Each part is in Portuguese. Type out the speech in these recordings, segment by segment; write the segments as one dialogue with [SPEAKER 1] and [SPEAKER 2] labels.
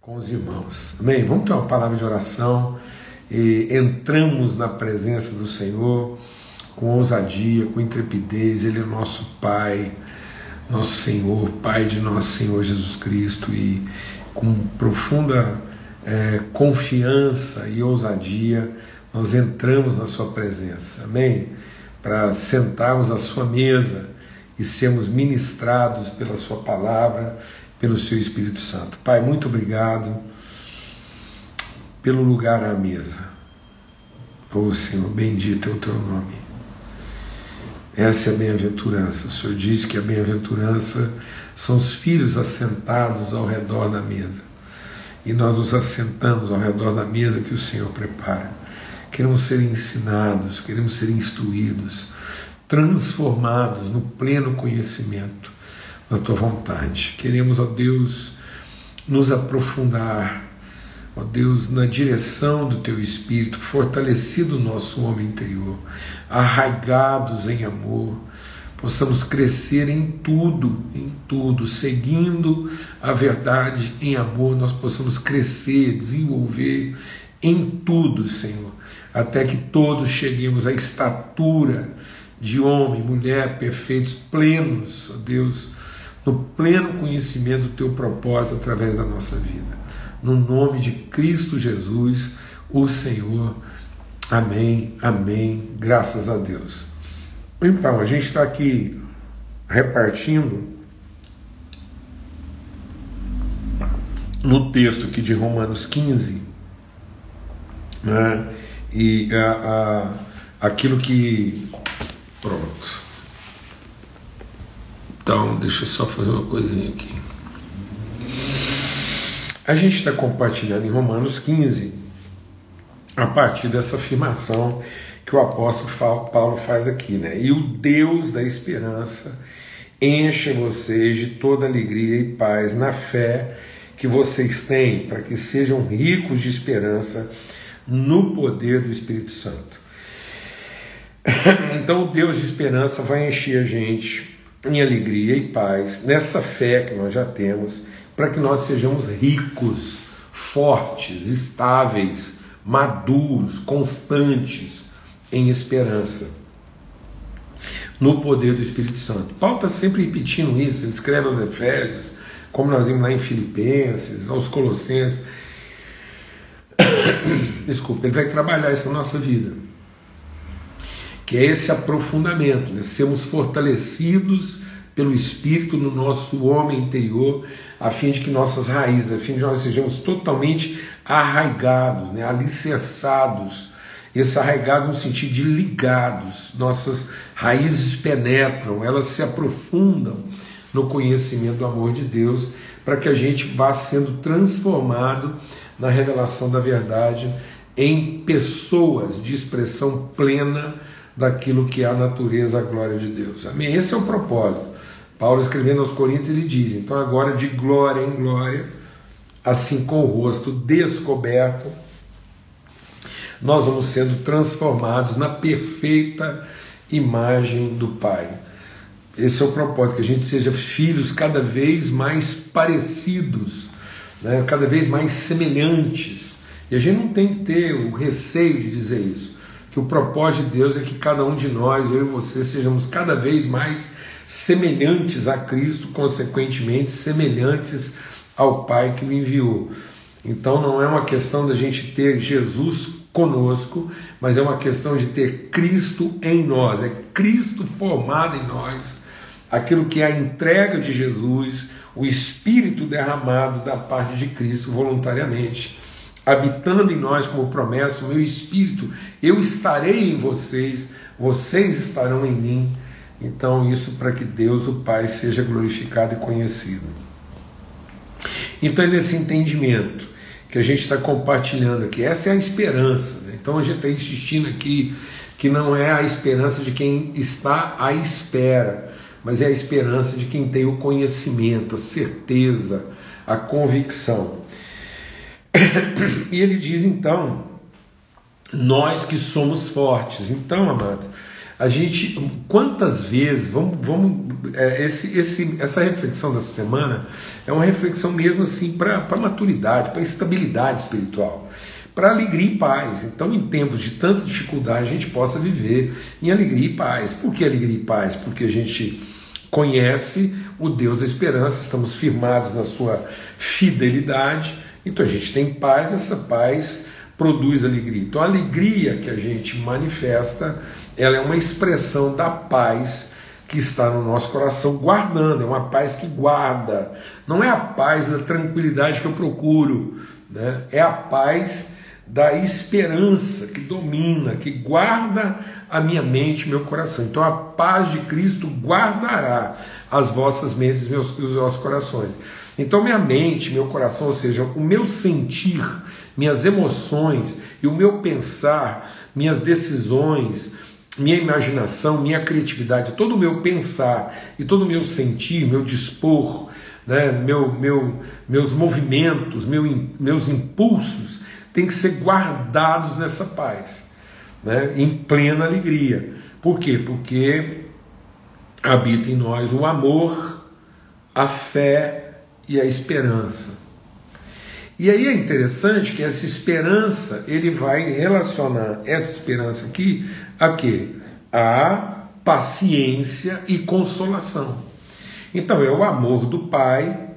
[SPEAKER 1] com os irmãos. Amém? Vamos ter uma palavra de oração e entramos na presença do Senhor com ousadia, com intrepidez. Ele é nosso Pai, nosso Senhor, Pai de nosso Senhor Jesus Cristo e com profunda é, confiança e ousadia nós entramos na Sua presença. Amém? Para sentarmos à Sua mesa e sermos ministrados pela Sua palavra pelo seu Espírito Santo. Pai, muito obrigado pelo lugar à mesa. Oh Senhor, bendito é o teu nome. Essa é a bem-aventurança. O Senhor diz que a bem-aventurança são os filhos assentados ao redor da mesa. E nós nos assentamos ao redor da mesa que o Senhor prepara. Queremos ser ensinados, queremos ser instruídos, transformados no pleno conhecimento da tua vontade. Queremos, ó Deus, nos aprofundar, ó Deus, na direção do teu espírito, fortalecido o nosso homem interior, arraigados em amor, possamos crescer em tudo, em tudo, seguindo a verdade em amor, nós possamos crescer, desenvolver em tudo, Senhor, até que todos cheguemos à estatura de homem, mulher perfeitos, plenos, ó Deus, no pleno conhecimento do teu propósito através da nossa vida. No nome de Cristo Jesus, o Senhor. Amém, amém. Graças a Deus. Então, a gente está aqui repartindo no texto aqui de Romanos 15, né? e a, a, aquilo que. Pronto. Então, deixa eu só fazer uma coisinha aqui. A gente está compartilhando em Romanos 15 a partir dessa afirmação que o apóstolo Paulo faz aqui, né? E o Deus da esperança enche vocês de toda alegria e paz na fé que vocês têm, para que sejam ricos de esperança no poder do Espírito Santo. Então, o Deus de esperança vai encher a gente em alegria e paz, nessa fé que nós já temos, para que nós sejamos ricos, fortes, estáveis, maduros, constantes em esperança, no poder do Espírito Santo. Paulo está sempre repetindo isso, ele escreve aos Efésios, como nós vimos lá em Filipenses, aos Colossenses. Desculpa, ele vai trabalhar isso na nossa vida que é esse aprofundamento, né? sermos fortalecidos pelo Espírito no nosso homem interior, a fim de que nossas raízes, a fim de que nós sejamos totalmente arraigados, né? alicerçados, esse arraigado no sentido de ligados, nossas raízes penetram, elas se aprofundam no conhecimento do amor de Deus, para que a gente vá sendo transformado na revelação da verdade em pessoas de expressão plena daquilo que é a natureza, a glória de Deus. Amém? Esse é o propósito. Paulo escrevendo aos Coríntios, ele diz: então agora de glória em glória, assim com o rosto descoberto, nós vamos sendo transformados na perfeita imagem do Pai. Esse é o propósito, que a gente seja filhos cada vez mais parecidos, né? cada vez mais semelhantes. E a gente não tem que ter o receio de dizer isso que o propósito de Deus é que cada um de nós, eu e você, sejamos cada vez mais semelhantes a Cristo, consequentemente semelhantes ao Pai que o enviou. Então não é uma questão da gente ter Jesus conosco, mas é uma questão de ter Cristo em nós, é Cristo formado em nós, aquilo que é a entrega de Jesus, o Espírito derramado da parte de Cristo voluntariamente habitando em nós como promessa, o meu espírito, eu estarei em vocês, vocês estarão em mim. Então, isso para que Deus, o Pai, seja glorificado e conhecido. Então, é nesse entendimento que a gente está compartilhando aqui, essa é a esperança. Né? Então, a gente está insistindo aqui que não é a esperança de quem está à espera, mas é a esperança de quem tem o conhecimento, a certeza, a convicção. E ele diz então, nós que somos fortes. Então, amado, A gente, quantas vezes, vamos, vamos é, esse, esse, essa reflexão dessa semana é uma reflexão mesmo assim para maturidade, para estabilidade espiritual, para alegria e paz. Então, em tempos de tanta dificuldade, a gente possa viver em alegria e paz. Por que alegria e paz? Porque a gente conhece o Deus da esperança, estamos firmados na sua fidelidade, então a gente tem paz, essa paz produz alegria. Então, a alegria que a gente manifesta ela é uma expressão da paz que está no nosso coração, guardando, é uma paz que guarda, não é a paz da tranquilidade que eu procuro, né? é a paz da esperança que domina, que guarda a minha mente, meu coração. Então a paz de Cristo guardará as vossas mentes e os vossos corações. Então minha mente, meu coração, ou seja, o meu sentir, minhas emoções e o meu pensar, minhas decisões, minha imaginação, minha criatividade, todo o meu pensar e todo o meu sentir, meu dispor, né, meu, meu, meus movimentos, meu, meus impulsos, têm que ser guardados nessa paz, né, em plena alegria. Por quê? Porque habita em nós o amor, a fé e a esperança. E aí é interessante que essa esperança, ele vai relacionar essa esperança aqui a quê? A paciência e consolação. Então é o amor do Pai,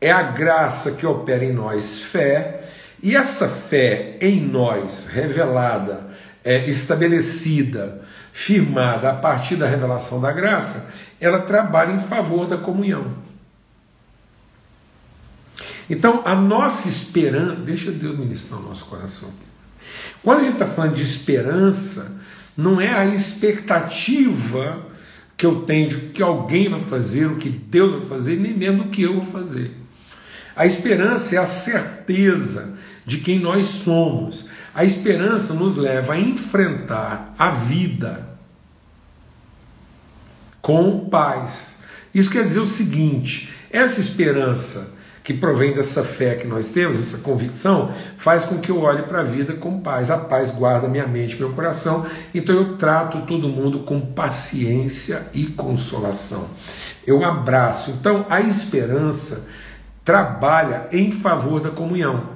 [SPEAKER 1] é a graça que opera em nós fé, e essa fé em nós, revelada, é, estabelecida, firmada a partir da revelação da graça, ela trabalha em favor da comunhão. Então, a nossa esperança, deixa Deus ministrar o nosso coração. Quando a gente está falando de esperança, não é a expectativa que eu tenho de que alguém vai fazer, o que Deus vai fazer, nem mesmo o que eu vou fazer. A esperança é a certeza de quem nós somos. A esperança nos leva a enfrentar a vida com paz. Isso quer dizer o seguinte: essa esperança que provém dessa fé que nós temos, essa convicção, faz com que eu olhe para a vida com paz. A paz guarda minha mente, meu coração, então eu trato todo mundo com paciência e consolação. Eu abraço. Então a esperança trabalha em favor da comunhão.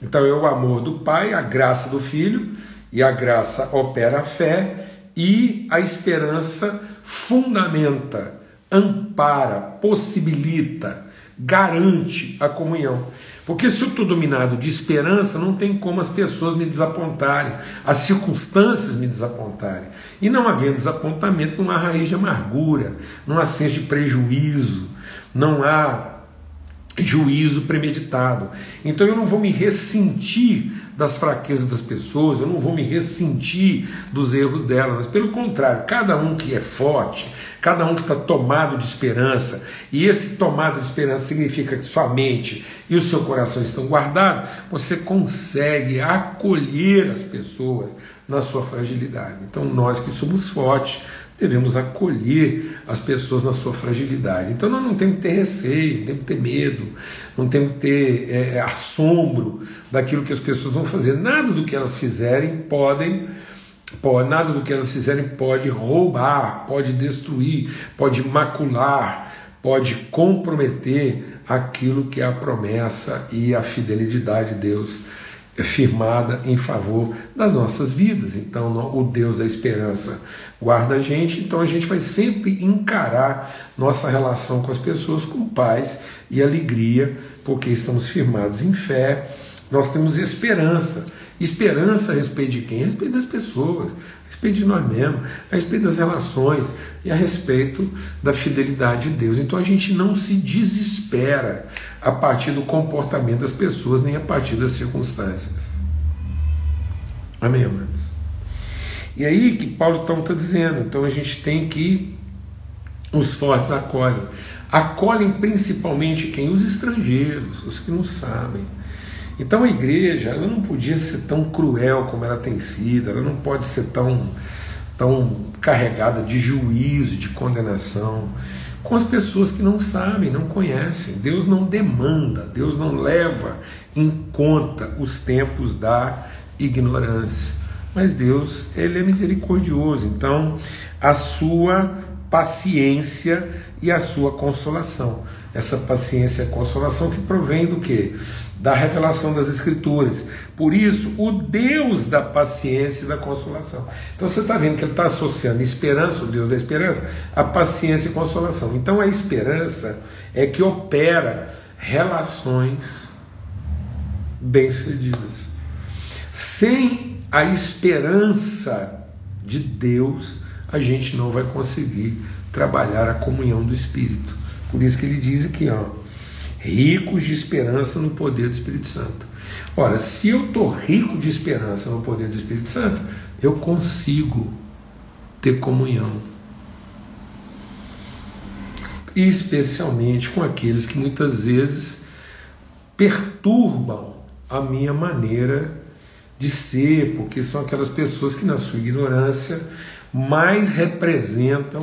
[SPEAKER 1] Então é o amor do Pai, a graça do Filho, e a graça opera a fé, e a esperança fundamenta, ampara, possibilita, garante a comunhão. Porque se eu estou dominado de esperança, não tem como as pessoas me desapontarem, as circunstâncias me desapontarem. E não havendo desapontamento, não há raiz de amargura, não há senso de prejuízo, não há juízo premeditado. Então eu não vou me ressentir das fraquezas das pessoas, eu não vou me ressentir dos erros delas, mas pelo contrário, cada um que é forte, cada um que está tomado de esperança, e esse tomado de esperança significa que sua mente e o seu coração estão guardados, você consegue acolher as pessoas na sua fragilidade. Então nós que somos fortes, devemos acolher as pessoas na sua fragilidade. Então nós não temos que ter receio, não temos que ter medo, não temos que ter é, assombro daquilo que as pessoas vão fazer. Nada do que elas fizerem podem, pode, nada do que elas fizerem pode roubar, pode destruir, pode macular, pode comprometer aquilo que é a promessa e a fidelidade de Deus firmada em favor das nossas vidas. Então, o Deus da esperança guarda a gente, então a gente vai sempre encarar nossa relação com as pessoas com paz e alegria, porque estamos firmados em fé, nós temos esperança. Esperança a respeito de quem? A respeito das pessoas, a respeito de nós mesmos, a respeito das relações e a respeito da fidelidade de Deus. Então a gente não se desespera a partir do comportamento das pessoas, nem a partir das circunstâncias. Amém, amados? E aí que Paulo então está dizendo, então a gente tem que os fortes acolhem. Acolhem principalmente quem? Os estrangeiros, os que não sabem. Então a igreja ela não podia ser tão cruel como ela tem sido, ela não pode ser tão, tão carregada de juízo, de condenação com as pessoas que não sabem, não conhecem. Deus não demanda, Deus não leva em conta os tempos da ignorância. mas Deus ele é misericordioso. Então, a sua paciência e a sua consolação. Essa paciência e consolação que provém do que? Da revelação das Escrituras. Por isso, o Deus da paciência e da consolação. Então você está vendo que ele está associando esperança, o Deus da esperança, a paciência e consolação. Então a esperança é que opera relações bem-sucedidas. Sem a esperança de Deus, a gente não vai conseguir trabalhar a comunhão do Espírito. Por isso que ele diz aqui, ó, ricos de esperança no poder do Espírito Santo. Ora, se eu estou rico de esperança no poder do Espírito Santo, eu consigo ter comunhão. Especialmente com aqueles que muitas vezes perturbam a minha maneira de ser, porque são aquelas pessoas que, na sua ignorância, mais representam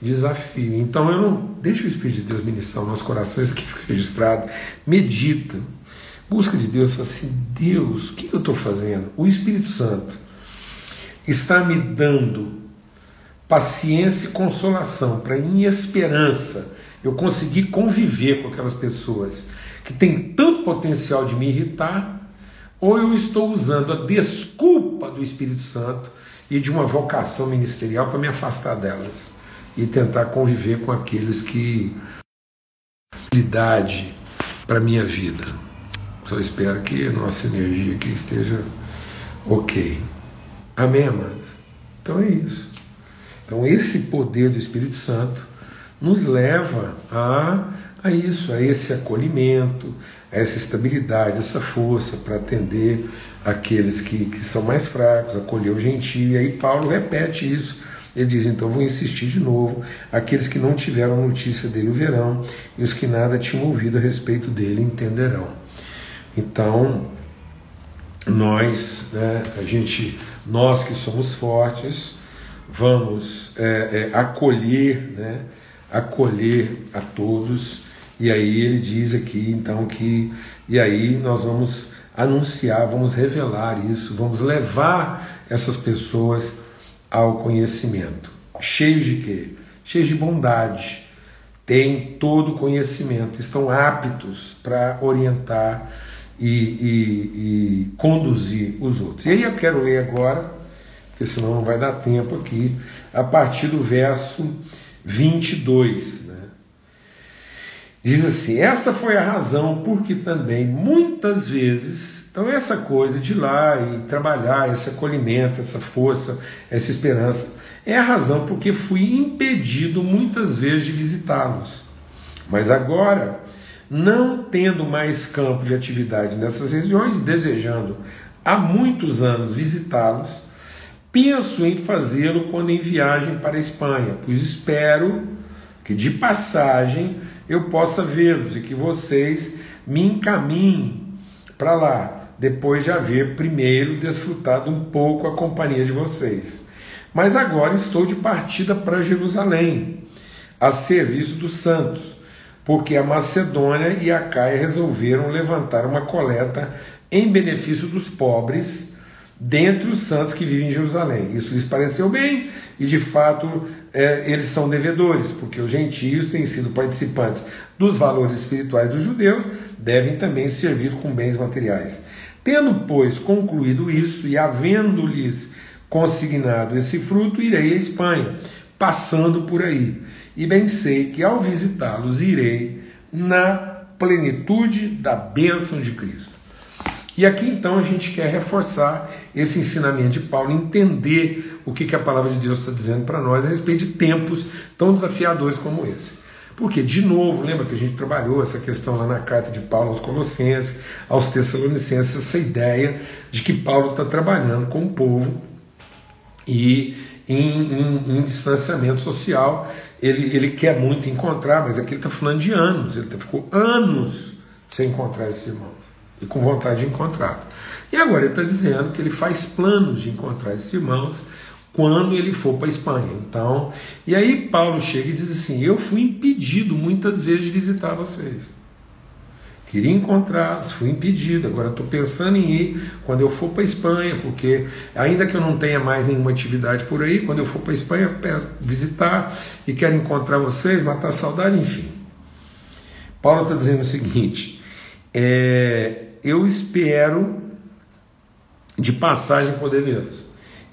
[SPEAKER 1] desafio. Então eu não deixa o Espírito de Deus ministrar o nosso coração, isso aqui fica registrado. Medita, busca de Deus, fala assim: Deus, o que eu estou fazendo? O Espírito Santo está me dando paciência e consolação para em esperança eu conseguir conviver com aquelas pessoas que têm tanto potencial de me irritar, ou eu estou usando a desculpa do Espírito Santo e de uma vocação ministerial para me afastar delas e tentar conviver com aqueles que habilidade para minha vida. Só espero que a nossa energia aqui esteja ok. Amém, amados? Então é isso. Então esse poder do Espírito Santo nos leva a, a isso, a esse acolhimento, a essa estabilidade, essa força para atender aqueles que, que são mais fracos, acolher o gentio. E aí Paulo repete isso. Ele diz: então vou insistir de novo. Aqueles que não tiveram notícia dele o verão, e os que nada tinham ouvido a respeito dele entenderão. Então, nós, né, a gente, nós que somos fortes, vamos é, é, acolher, né, acolher a todos. E aí ele diz aqui, então, que e aí nós vamos anunciar, vamos revelar isso, vamos levar essas pessoas ao conhecimento. Cheios de quê? Cheios de bondade. Têm todo o conhecimento, estão aptos para orientar e, e, e conduzir os outros. E aí eu quero ler agora, porque senão não vai dar tempo aqui, a partir do verso 22. Diz assim: essa foi a razão porque também muitas vezes, então essa coisa de ir lá e trabalhar, esse acolhimento, essa força, essa esperança, é a razão porque fui impedido muitas vezes de visitá-los. Mas agora, não tendo mais campo de atividade nessas regiões, desejando há muitos anos visitá-los, penso em fazê-lo quando em viagem para a Espanha, pois espero que de passagem eu possa vê-los e que vocês me encaminhem para lá, depois de haver primeiro desfrutado um pouco a companhia de vocês. Mas agora estou de partida para Jerusalém, a serviço dos santos, porque a Macedônia e a Caia resolveram levantar uma coleta em benefício dos pobres dentre os santos que vivem em Jerusalém. Isso lhes pareceu bem e, de fato, é, eles são devedores, porque os gentios têm sido participantes dos valores espirituais dos judeus, devem também servir com bens materiais. Tendo, pois, concluído isso e havendo-lhes consignado esse fruto, irei à Espanha, passando por aí. E bem sei que ao visitá-los irei na plenitude da bênção de Cristo. E aqui então a gente quer reforçar esse ensinamento de Paulo, entender o que, que a palavra de Deus está dizendo para nós a respeito de tempos tão desafiadores como esse. Porque, de novo, lembra que a gente trabalhou essa questão lá na carta de Paulo aos Colossenses, aos Tessalonicenses, essa ideia de que Paulo está trabalhando com o povo e em, em, em, distanciamento social. Ele, ele quer muito encontrar, mas aqui ele está falando de anos, ele ficou anos sem encontrar esses irmãos e com vontade de encontrar. E agora ele está dizendo que ele faz planos de encontrar esses irmãos quando ele for para a Espanha. Então, e aí Paulo chega e diz assim: Eu fui impedido muitas vezes de visitar vocês. Queria encontrá-los, fui impedido. Agora estou pensando em ir quando eu for para a Espanha, porque ainda que eu não tenha mais nenhuma atividade por aí, quando eu for para a Espanha, visitar e quero encontrar vocês, matar saudade, enfim. Paulo está dizendo o seguinte: é, eu espero de passagem poder vê-los.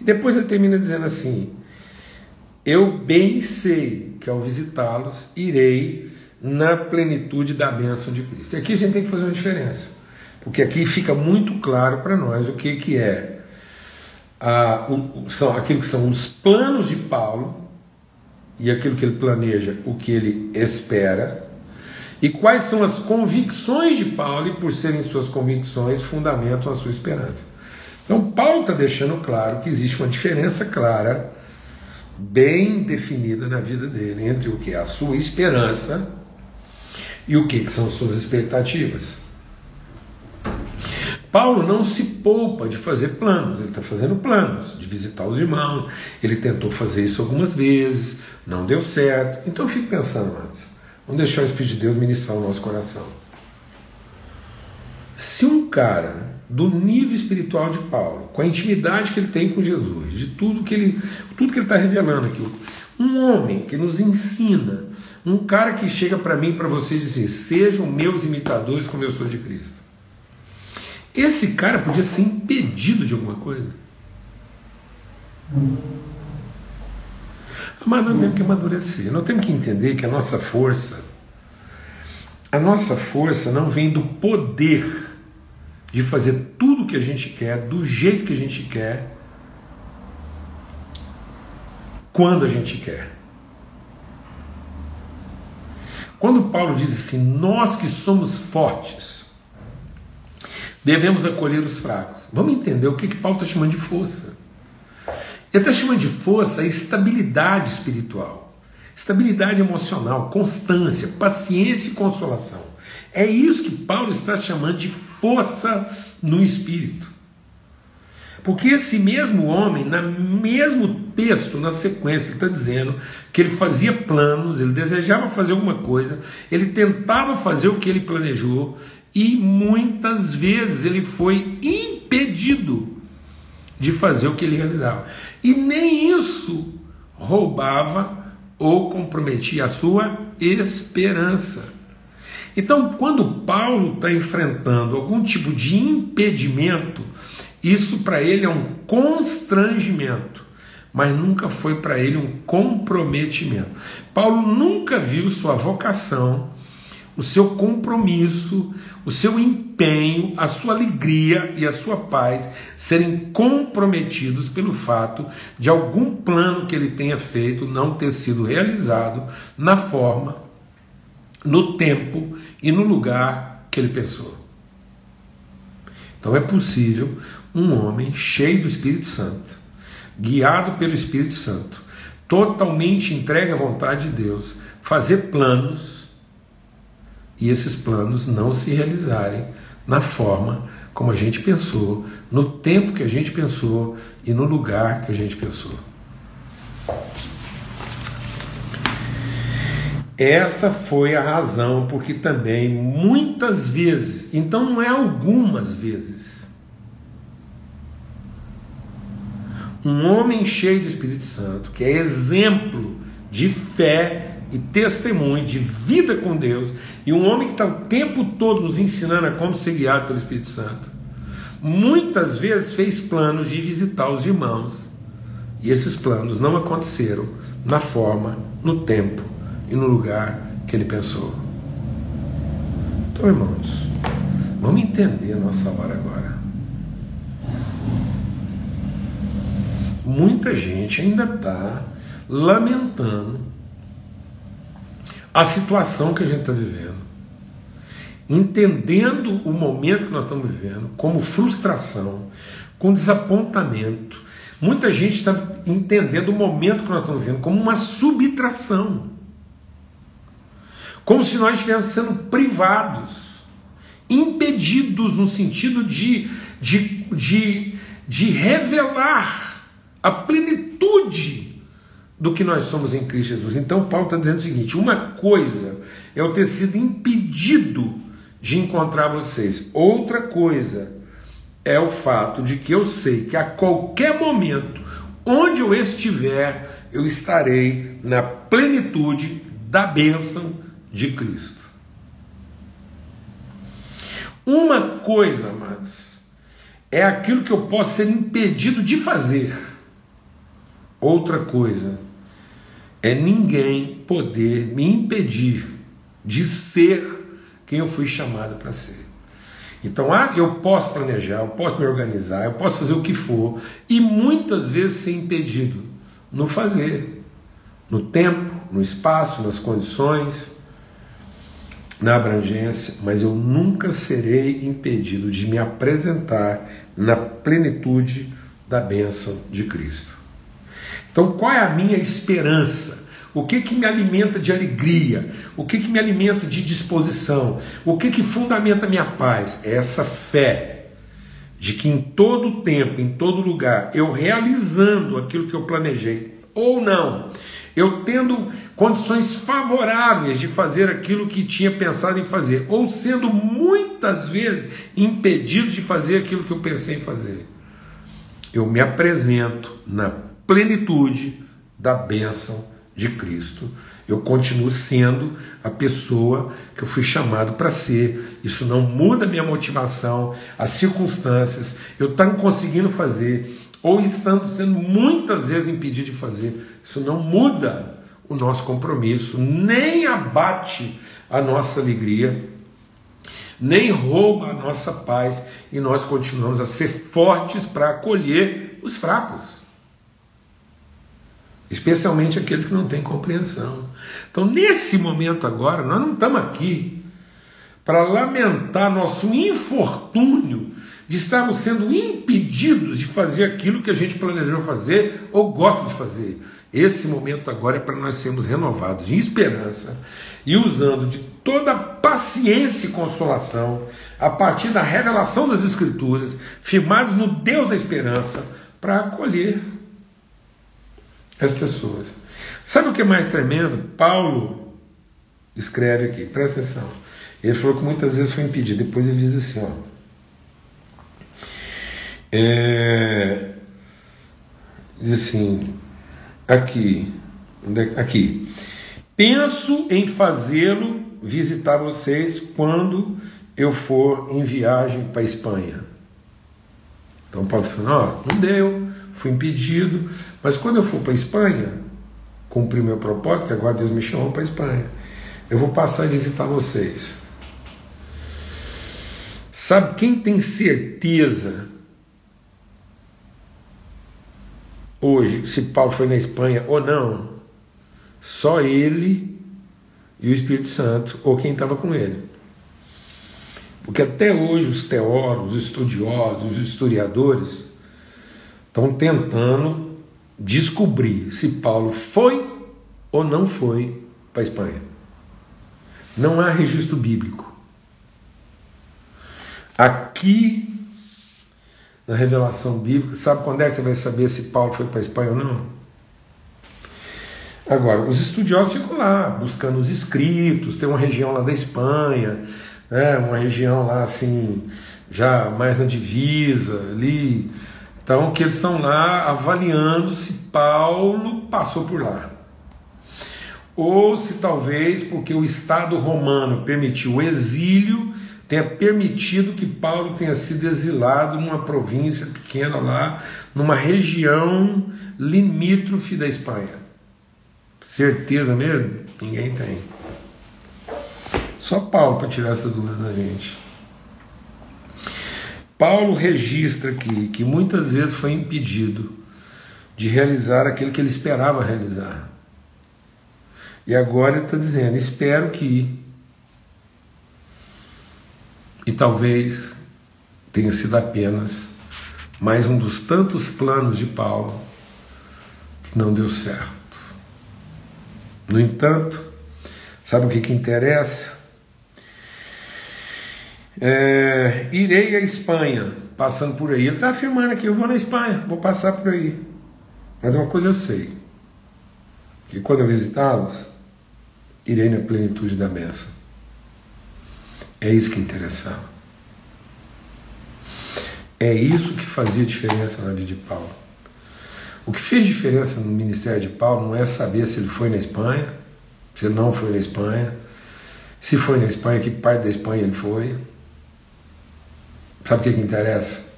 [SPEAKER 1] E depois ele termina dizendo assim: Eu bem sei que ao visitá-los irei na plenitude da bênção de Cristo. E aqui a gente tem que fazer uma diferença, porque aqui fica muito claro para nós o que, que é a, o, são aquilo que são os planos de Paulo e aquilo que ele planeja, o que ele espera, e quais são as convicções de Paulo, e por serem suas convicções, fundamentam a sua esperança. Então, Paulo está deixando claro que existe uma diferença clara, bem definida na vida dele, entre o que é a sua esperança e o que, que são suas expectativas. Paulo não se poupa de fazer planos, ele está fazendo planos de visitar os irmãos, ele tentou fazer isso algumas vezes, não deu certo. Então eu fico pensando, antes, vamos deixar o Espírito de Deus ministrar o nosso coração. Se um cara do nível espiritual de Paulo, com a intimidade que ele tem com Jesus, de tudo que ele tudo que ele está revelando aqui, um homem que nos ensina um cara que chega para mim, para vocês, e diz assim, sejam meus imitadores como eu sou de Cristo. Esse cara podia ser impedido de alguma coisa. Mas nós temos que amadurecer, nós temos que entender que a nossa força, a nossa força não vem do poder de fazer tudo o que a gente quer, do jeito que a gente quer, quando a gente quer. Quando Paulo diz assim, nós que somos fortes, devemos acolher os fracos. Vamos entender o que, que Paulo está chamando de força. Ele está chamando de força a estabilidade espiritual, estabilidade emocional, constância, paciência e consolação. É isso que Paulo está chamando de força no espírito. Porque esse mesmo homem, no mesmo texto, na sequência, ele está dizendo que ele fazia planos, ele desejava fazer alguma coisa, ele tentava fazer o que ele planejou e muitas vezes ele foi impedido de fazer o que ele realizava. E nem isso roubava ou comprometia a sua esperança. Então, quando Paulo está enfrentando algum tipo de impedimento, isso para ele é um constrangimento, mas nunca foi para ele um comprometimento. Paulo nunca viu sua vocação, o seu compromisso, o seu empenho, a sua alegria e a sua paz serem comprometidos pelo fato de algum plano que ele tenha feito não ter sido realizado na forma, no tempo e no lugar que ele pensou. Então é possível um homem cheio do Espírito Santo, guiado pelo Espírito Santo, totalmente entregue à vontade de Deus, fazer planos e esses planos não se realizarem na forma como a gente pensou, no tempo que a gente pensou e no lugar que a gente pensou. Essa foi a razão porque também muitas vezes, então não é algumas vezes, um homem cheio do Espírito Santo, que é exemplo de fé e testemunho de vida com Deus, e um homem que está o tempo todo nos ensinando a como ser guiado pelo Espírito Santo, muitas vezes fez planos de visitar os irmãos, e esses planos não aconteceram na forma, no tempo e no lugar que ele pensou. Então, irmãos, vamos entender a nossa hora agora. muita gente ainda está lamentando a situação que a gente está vivendo, entendendo o momento que nós estamos vivendo como frustração, com desapontamento. Muita gente está entendendo o momento que nós estamos vivendo como uma subtração, como se nós estivéssemos sendo privados, impedidos no sentido de, de, de, de revelar a plenitude do que nós somos em Cristo Jesus. Então, Paulo está dizendo o seguinte: uma coisa é eu ter sido impedido de encontrar vocês. Outra coisa é o fato de que eu sei que a qualquer momento, onde eu estiver, eu estarei na plenitude da bênção de Cristo. Uma coisa, amados, é aquilo que eu posso ser impedido de fazer. Outra coisa é ninguém poder me impedir de ser quem eu fui chamado para ser. Então, ah, eu posso planejar, eu posso me organizar, eu posso fazer o que for, e muitas vezes ser impedido no fazer, no tempo, no espaço, nas condições, na abrangência, mas eu nunca serei impedido de me apresentar na plenitude da bênção de Cristo. Então, qual é a minha esperança? O que que me alimenta de alegria? O que que me alimenta de disposição? O que que fundamenta minha paz? É essa fé de que em todo tempo, em todo lugar, eu realizando aquilo que eu planejei ou não, eu tendo condições favoráveis de fazer aquilo que tinha pensado em fazer, ou sendo muitas vezes impedido de fazer aquilo que eu pensei em fazer, eu me apresento na plenitude da bênção de Cristo, eu continuo sendo a pessoa que eu fui chamado para ser. Isso não muda minha motivação, as circunstâncias, eu estou conseguindo fazer, ou estando sendo muitas vezes impedido de fazer. Isso não muda o nosso compromisso, nem abate a nossa alegria, nem rouba a nossa paz, e nós continuamos a ser fortes para acolher os fracos especialmente aqueles que não têm compreensão. Então, nesse momento agora, nós não estamos aqui para lamentar nosso infortúnio de estarmos sendo impedidos de fazer aquilo que a gente planejou fazer ou gosta de fazer. Esse momento agora é para nós sermos renovados em esperança e usando de toda paciência e consolação, a partir da revelação das Escrituras, firmados no Deus da esperança, para acolher as pessoas. Sabe o que é mais tremendo? Paulo escreve aqui, presta atenção. Ele falou que muitas vezes foi impedido. Depois ele diz assim: ó, é, diz assim, aqui, é, aqui, penso em fazê-lo visitar vocês quando eu for em viagem para a Espanha. Então Paulo falou: não, não deu, fui impedido, mas quando eu for para a Espanha, cumprir meu propósito, que agora Deus me chamou para a Espanha, eu vou passar a visitar vocês. Sabe quem tem certeza hoje se Paulo foi na Espanha ou não? Só ele e o Espírito Santo, ou quem estava com ele. Porque até hoje os teólogos, os estudiosos, os historiadores estão tentando descobrir se Paulo foi ou não foi para a Espanha. Não há registro bíblico. Aqui, na revelação bíblica, sabe quando é que você vai saber se Paulo foi para a Espanha ou não? Agora, os estudiosos ficam lá buscando os escritos, tem uma região lá da Espanha né, uma região lá assim, já mais na divisa ali. Então, que eles estão lá avaliando se Paulo passou por lá. Ou se talvez porque o Estado romano permitiu o exílio, tenha permitido que Paulo tenha sido exilado numa província pequena lá, numa região limítrofe da Espanha. Certeza mesmo? Ninguém tem. Só Paulo para tirar essa dúvida da gente. Paulo registra aqui que muitas vezes foi impedido de realizar aquilo que ele esperava realizar. E agora ele está dizendo: espero que. E talvez tenha sido apenas mais um dos tantos planos de Paulo que não deu certo. No entanto, sabe o que, que interessa? É, irei à Espanha, passando por aí. Ele está afirmando aqui: eu vou na Espanha, vou passar por aí. Mas uma coisa eu sei: que quando eu visitá-los, irei na plenitude da bênção. É isso que interessava. É isso que fazia diferença na vida de Paulo. O que fez diferença no ministério de Paulo não é saber se ele foi na Espanha, se ele não foi na Espanha, se foi na Espanha, que parte da Espanha ele foi. Sabe o que, que interessa?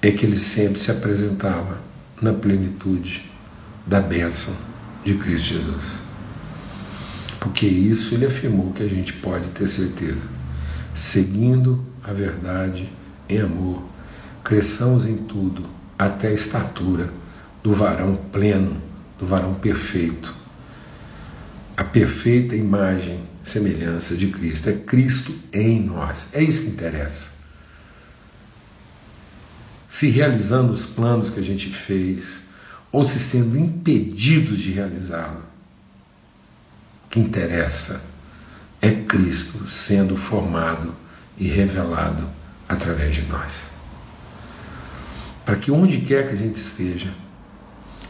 [SPEAKER 1] É que ele sempre se apresentava na plenitude da bênção de Cristo Jesus. Porque isso ele afirmou que a gente pode ter certeza. Seguindo a verdade em amor, cresçamos em tudo até a estatura do varão pleno, do varão perfeito. A perfeita imagem, semelhança de Cristo. É Cristo em nós. É isso que interessa. Se realizando os planos que a gente fez, ou se sendo impedidos de realizá-lo. Que interessa é Cristo sendo formado e revelado através de nós. Para que onde quer que a gente esteja,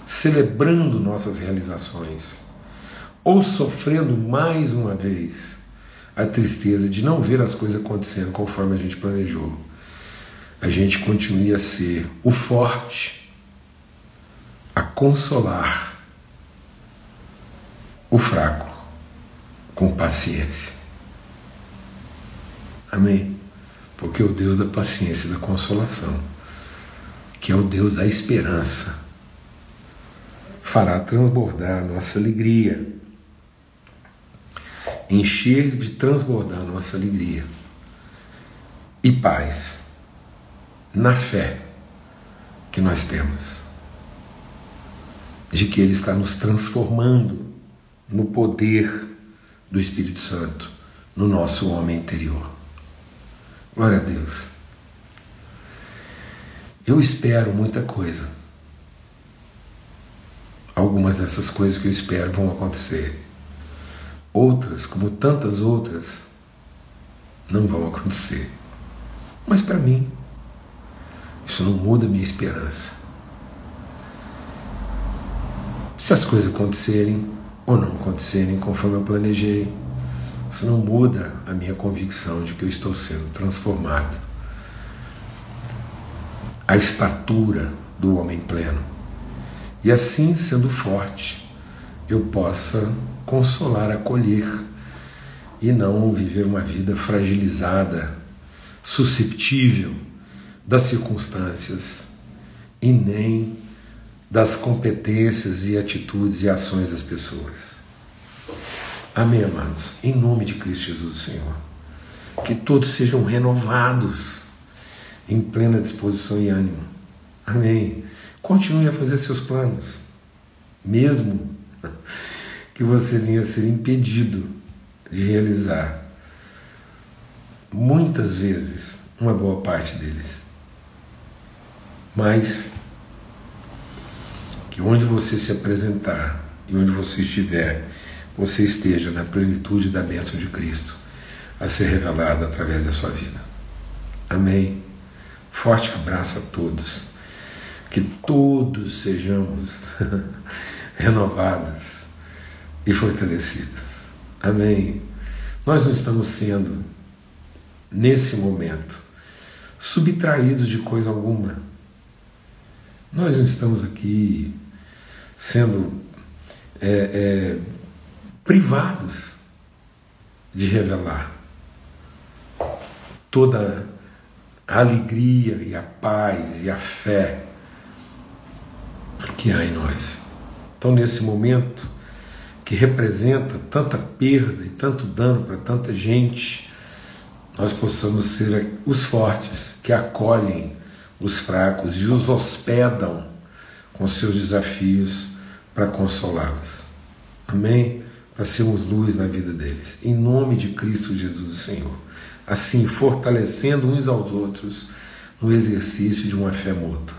[SPEAKER 1] celebrando nossas realizações, ou sofrendo mais uma vez a tristeza de não ver as coisas acontecendo conforme a gente planejou, a gente continue a ser o forte, a consolar o fraco com paciência. Amém? Porque o Deus da paciência e da consolação que é o Deus da esperança, fará transbordar nossa alegria, encher de transbordar nossa alegria e paz na fé que nós temos, de que Ele está nos transformando no poder do Espírito Santo no nosso homem interior. Glória a Deus. Eu espero muita coisa. Algumas dessas coisas que eu espero vão acontecer. Outras, como tantas outras, não vão acontecer. Mas para mim, isso não muda a minha esperança. Se as coisas acontecerem ou não acontecerem conforme eu planejei, isso não muda a minha convicção de que eu estou sendo transformado a estatura do homem pleno. E assim, sendo forte, eu possa consolar, acolher e não viver uma vida fragilizada, susceptível das circunstâncias e nem das competências e atitudes e ações das pessoas. Amém, amados? Em nome de Cristo Jesus, Senhor. Que todos sejam renovados em plena disposição e ânimo. Amém. Continue a fazer seus planos, mesmo que você venha a ser impedido de realizar muitas vezes uma boa parte deles. Mas onde você se apresentar e onde você estiver, você esteja na plenitude da bênção de Cristo a ser revelada através da sua vida. Amém. Forte abraço a todos. Que todos sejamos renovados e fortalecidos. Amém. Nós não estamos sendo, nesse momento, subtraídos de coisa alguma. Nós não estamos aqui sendo é, é, privados de revelar toda a alegria e a paz e a fé que há em nós. Então, nesse momento que representa tanta perda e tanto dano para tanta gente, nós possamos ser os fortes que acolhem os fracos e os hospedam com seus desafios para consolá-los. Amém? Para sermos luz na vida deles. Em nome de Cristo Jesus, o Senhor assim fortalecendo uns aos outros no exercício de uma fé mútua.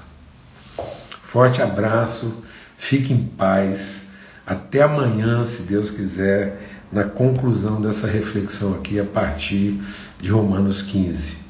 [SPEAKER 1] Forte abraço, fique em paz. Até amanhã, se Deus quiser, na conclusão dessa reflexão aqui a partir de Romanos 15. Amém.